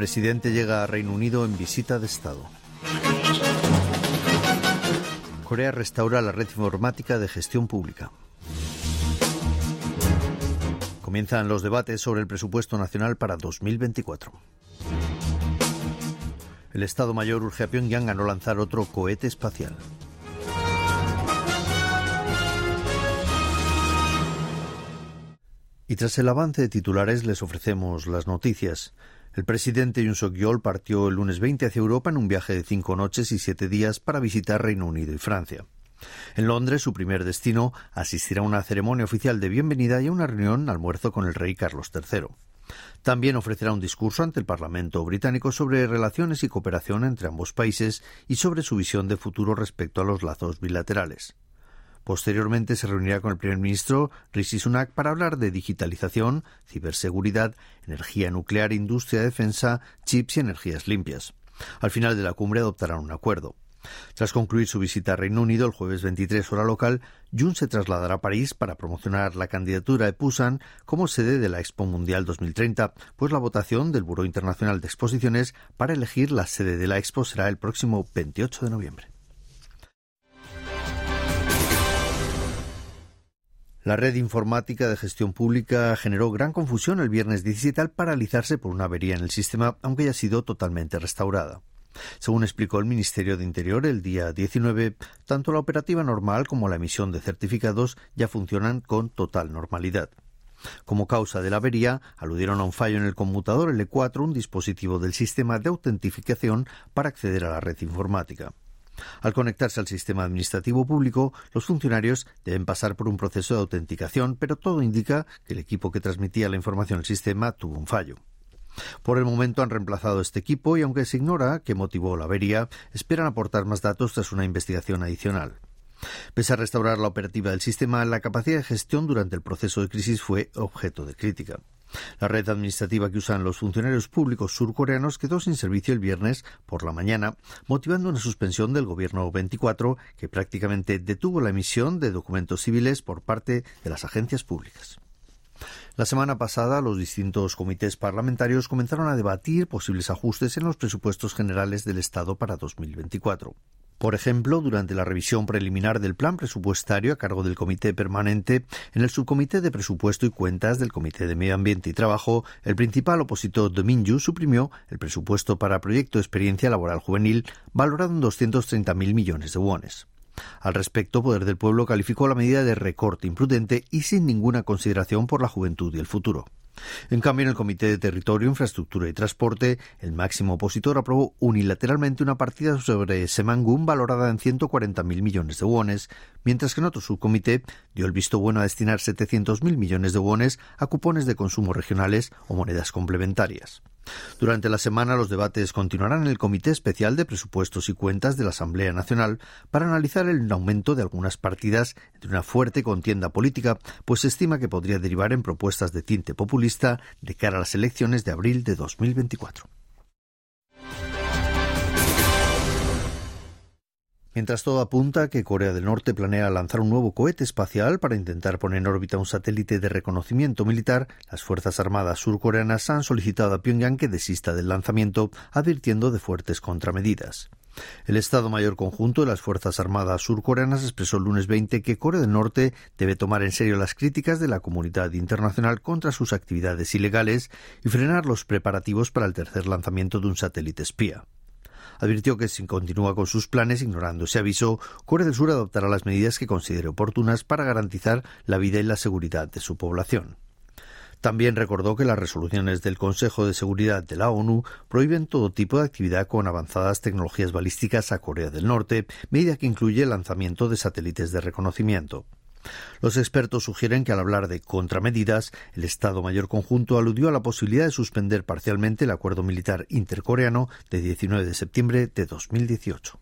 Presidente llega a Reino Unido en visita de Estado. Corea restaura la red informática de gestión pública. Comienzan los debates sobre el presupuesto nacional para 2024. El Estado Mayor urge a Pyongyang a no lanzar otro cohete espacial. Y tras el avance de titulares les ofrecemos las noticias. El presidente Yoon Suk-yeol partió el lunes 20 hacia Europa en un viaje de cinco noches y siete días para visitar Reino Unido y Francia. En Londres, su primer destino, asistirá a una ceremonia oficial de bienvenida y a una reunión almuerzo con el rey Carlos III. También ofrecerá un discurso ante el Parlamento británico sobre relaciones y cooperación entre ambos países y sobre su visión de futuro respecto a los lazos bilaterales. Posteriormente se reunirá con el primer ministro Rishi Sunak para hablar de digitalización, ciberseguridad, energía nuclear, industria de defensa, chips y energías limpias. Al final de la cumbre adoptarán un acuerdo. Tras concluir su visita a Reino Unido el jueves 23 hora local, Jun se trasladará a París para promocionar la candidatura de Pusan como sede de la Expo Mundial 2030, pues la votación del Buró Internacional de Exposiciones para elegir la sede de la Expo será el próximo 28 de noviembre. La red informática de gestión pública generó gran confusión el viernes 17 al paralizarse por una avería en el sistema, aunque haya sido totalmente restaurada. Según explicó el Ministerio de Interior el día 19, tanto la operativa normal como la emisión de certificados ya funcionan con total normalidad. Como causa de la avería, aludieron a un fallo en el conmutador L4, un dispositivo del sistema de autentificación para acceder a la red informática. Al conectarse al sistema administrativo público, los funcionarios deben pasar por un proceso de autenticación, pero todo indica que el equipo que transmitía la información al sistema tuvo un fallo. Por el momento han reemplazado este equipo y aunque se ignora qué motivó la avería, esperan aportar más datos tras una investigación adicional. Pese a restaurar la operativa del sistema, la capacidad de gestión durante el proceso de crisis fue objeto de crítica. La red administrativa que usan los funcionarios públicos surcoreanos quedó sin servicio el viernes por la mañana, motivando una suspensión del gobierno 24 que prácticamente detuvo la emisión de documentos civiles por parte de las agencias públicas. La semana pasada, los distintos comités parlamentarios comenzaron a debatir posibles ajustes en los presupuestos generales del Estado para 2024. Por ejemplo, durante la revisión preliminar del plan presupuestario a cargo del Comité Permanente, en el Subcomité de Presupuesto y Cuentas del Comité de Medio Ambiente y Trabajo, el principal opositor de Minju suprimió el presupuesto para Proyecto Experiencia Laboral Juvenil, valorado en 230.000 millones de wones. Al respecto, Poder del Pueblo calificó la medida de recorte imprudente y sin ninguna consideración por la juventud y el futuro. En cambio, en el Comité de Territorio, Infraestructura y Transporte, el máximo opositor aprobó unilateralmente una partida sobre Semangún valorada en 140.000 millones de wones, mientras que en otro subcomité dio el visto bueno a destinar 700.000 millones de wones a cupones de consumo regionales o monedas complementarias. Durante la semana los debates continuarán en el Comité Especial de Presupuestos y Cuentas de la Asamblea Nacional para analizar el aumento de algunas partidas entre una fuerte contienda política, pues se estima que podría derivar en propuestas de tinte populista de cara a las elecciones de abril de 2024. Mientras todo apunta que Corea del Norte planea lanzar un nuevo cohete espacial para intentar poner en órbita un satélite de reconocimiento militar, las Fuerzas Armadas surcoreanas han solicitado a Pyongyang que desista del lanzamiento, advirtiendo de fuertes contramedidas. El Estado Mayor Conjunto de las Fuerzas Armadas surcoreanas expresó el lunes 20 que Corea del Norte debe tomar en serio las críticas de la comunidad internacional contra sus actividades ilegales y frenar los preparativos para el tercer lanzamiento de un satélite espía advirtió que si continúa con sus planes ignorando ese aviso, Corea del Sur adoptará las medidas que considere oportunas para garantizar la vida y la seguridad de su población. También recordó que las resoluciones del Consejo de Seguridad de la ONU prohíben todo tipo de actividad con avanzadas tecnologías balísticas a Corea del Norte, medida que incluye el lanzamiento de satélites de reconocimiento. Los expertos sugieren que al hablar de contramedidas, el Estado Mayor Conjunto aludió a la posibilidad de suspender parcialmente el acuerdo militar intercoreano de 19 de septiembre de 2018.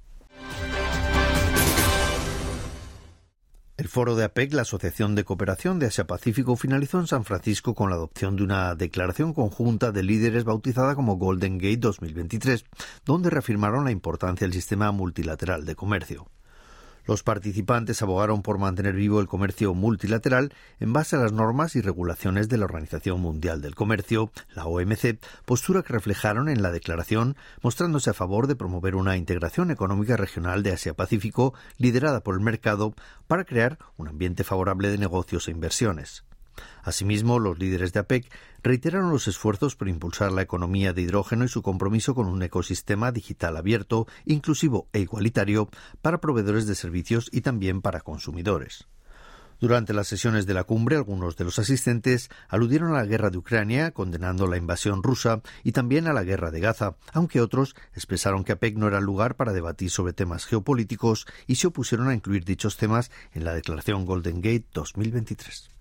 El foro de APEC, la Asociación de Cooperación de Asia-Pacífico, finalizó en San Francisco con la adopción de una declaración conjunta de líderes bautizada como Golden Gate 2023, donde reafirmaron la importancia del sistema multilateral de comercio. Los participantes abogaron por mantener vivo el comercio multilateral en base a las normas y regulaciones de la Organización Mundial del Comercio, la OMC, postura que reflejaron en la declaración, mostrándose a favor de promover una integración económica regional de Asia-Pacífico liderada por el mercado para crear un ambiente favorable de negocios e inversiones. Asimismo, los líderes de APEC reiteraron los esfuerzos por impulsar la economía de hidrógeno y su compromiso con un ecosistema digital abierto, inclusivo e igualitario para proveedores de servicios y también para consumidores. Durante las sesiones de la cumbre, algunos de los asistentes aludieron a la guerra de Ucrania, condenando la invasión rusa y también a la guerra de Gaza, aunque otros expresaron que APEC no era el lugar para debatir sobre temas geopolíticos y se opusieron a incluir dichos temas en la declaración Golden Gate 2023.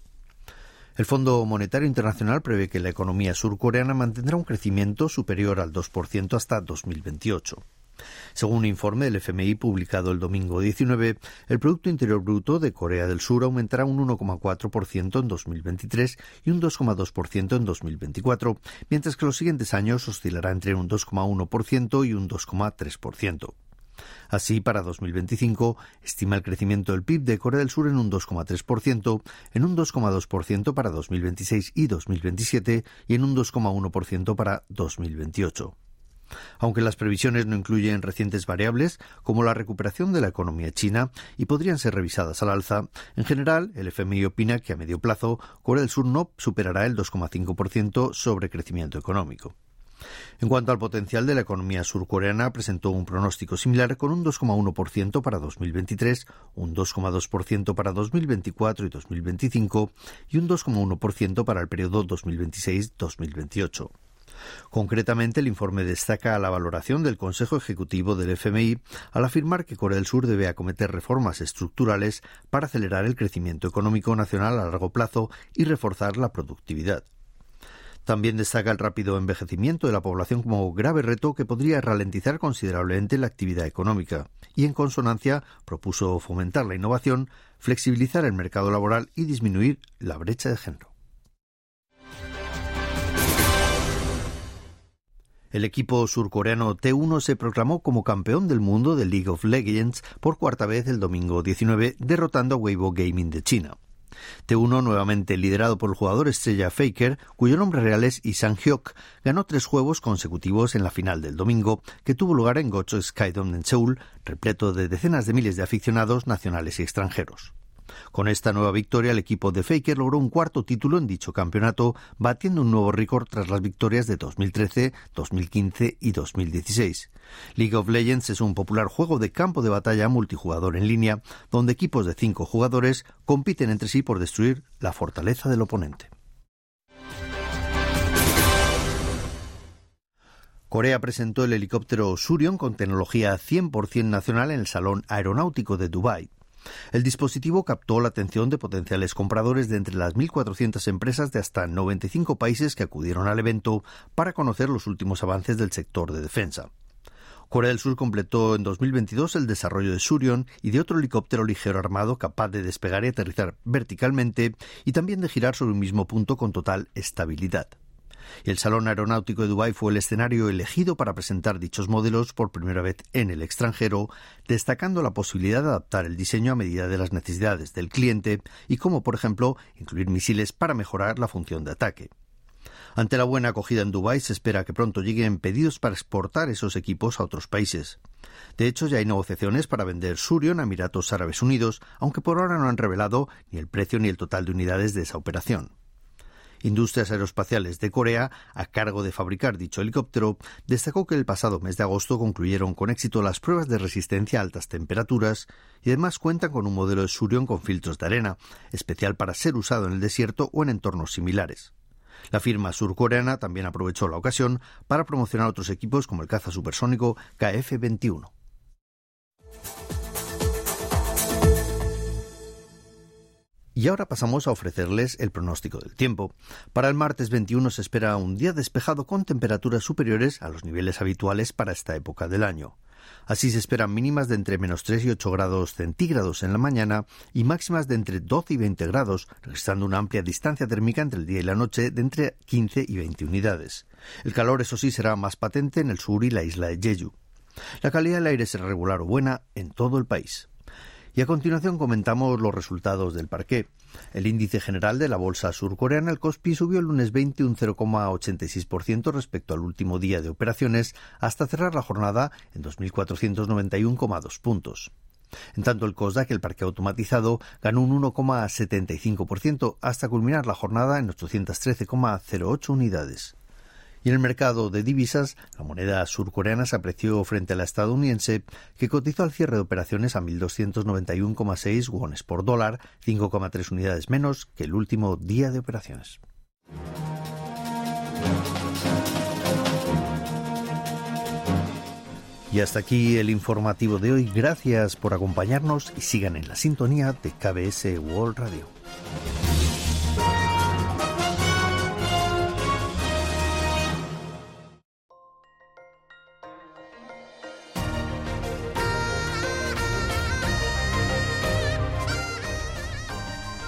El Fondo Monetario Internacional prevé que la economía surcoreana mantendrá un crecimiento superior al 2% hasta 2028. Según un informe del FMI publicado el domingo 19, el Producto Interior Bruto de Corea del Sur aumentará un 1,4% en 2023 y un 2,2% en 2024, mientras que los siguientes años oscilará entre un 2,1% y un 2,3%. Así, para 2025, estima el crecimiento del PIB de Corea del Sur en un 2,3%, en un 2,2% para 2026 y 2027 y en un 2,1% para 2028 aunque las previsiones no incluyen recientes variables como la recuperación de la economía china y podrían ser revisadas al alza, en general el FMI opina que a medio plazo Corea del Sur no superará el 2,5% sobre crecimiento económico. En cuanto al potencial de la economía surcoreana, presentó un pronóstico similar con un 2,1% para 2023, un 2,2% para 2024 y 2025 y un 2,1% para el periodo 2026-2028. Concretamente, el informe destaca la valoración del Consejo Ejecutivo del FMI al afirmar que Corea del Sur debe acometer reformas estructurales para acelerar el crecimiento económico nacional a largo plazo y reforzar la productividad. También destaca el rápido envejecimiento de la población como grave reto que podría ralentizar considerablemente la actividad económica y, en consonancia, propuso fomentar la innovación, flexibilizar el mercado laboral y disminuir la brecha de género. El equipo surcoreano T1 se proclamó como campeón del mundo de League of Legends por cuarta vez el domingo 19, derrotando a Weibo Gaming de China. T1, nuevamente liderado por el jugador estrella Faker, cuyo nombre real es Isan Hyok, ganó tres juegos consecutivos en la final del domingo, que tuvo lugar en Gocho Skydome en Seúl, repleto de decenas de miles de aficionados nacionales y extranjeros. Con esta nueva victoria, el equipo de Faker logró un cuarto título en dicho campeonato, batiendo un nuevo récord tras las victorias de 2013, 2015 y 2016. League of Legends es un popular juego de campo de batalla multijugador en línea, donde equipos de cinco jugadores compiten entre sí por destruir la fortaleza del oponente. Corea presentó el helicóptero Surion con tecnología 100% nacional en el Salón Aeronáutico de Dubái. El dispositivo captó la atención de potenciales compradores de entre las 1.400 empresas de hasta 95 países que acudieron al evento para conocer los últimos avances del sector de defensa. Corea del Sur completó en 2022 el desarrollo de Surion y de otro helicóptero ligero armado capaz de despegar y aterrizar verticalmente y también de girar sobre un mismo punto con total estabilidad el Salón Aeronáutico de Dubái fue el escenario elegido para presentar dichos modelos por primera vez en el extranjero, destacando la posibilidad de adaptar el diseño a medida de las necesidades del cliente y como, por ejemplo, incluir misiles para mejorar la función de ataque. Ante la buena acogida en Dubái se espera que pronto lleguen pedidos para exportar esos equipos a otros países. De hecho, ya hay negociaciones para vender Surion a Emiratos Árabes Unidos, aunque por ahora no han revelado ni el precio ni el total de unidades de esa operación. Industrias Aeroespaciales de Corea, a cargo de fabricar dicho helicóptero, destacó que el pasado mes de agosto concluyeron con éxito las pruebas de resistencia a altas temperaturas y además cuentan con un modelo de Surion con filtros de arena, especial para ser usado en el desierto o en entornos similares. La firma surcoreana también aprovechó la ocasión para promocionar otros equipos como el caza supersónico KF-21. Y ahora pasamos a ofrecerles el pronóstico del tiempo. Para el martes 21 se espera un día despejado con temperaturas superiores a los niveles habituales para esta época del año. Así se esperan mínimas de entre menos 3 y 8 grados centígrados en la mañana y máximas de entre 12 y 20 grados, registrando una amplia distancia térmica entre el día y la noche de entre 15 y 20 unidades. El calor, eso sí, será más patente en el sur y la isla de Jeju. La calidad del aire será regular o buena en todo el país. Y a continuación comentamos los resultados del parqué. El índice general de la bolsa surcoreana, el Kospi, subió el lunes 20 un 0,86% respecto al último día de operaciones hasta cerrar la jornada en 2.491,2 puntos. En tanto, el COSDAC, el parque automatizado, ganó un 1,75% hasta culminar la jornada en 813,08 unidades. Y en el mercado de divisas, la moneda surcoreana se apreció frente a la estadounidense, que cotizó al cierre de operaciones a 1.291,6 wones por dólar, 5,3 unidades menos que el último día de operaciones. Y hasta aquí el informativo de hoy. Gracias por acompañarnos y sigan en la sintonía de KBS World Radio.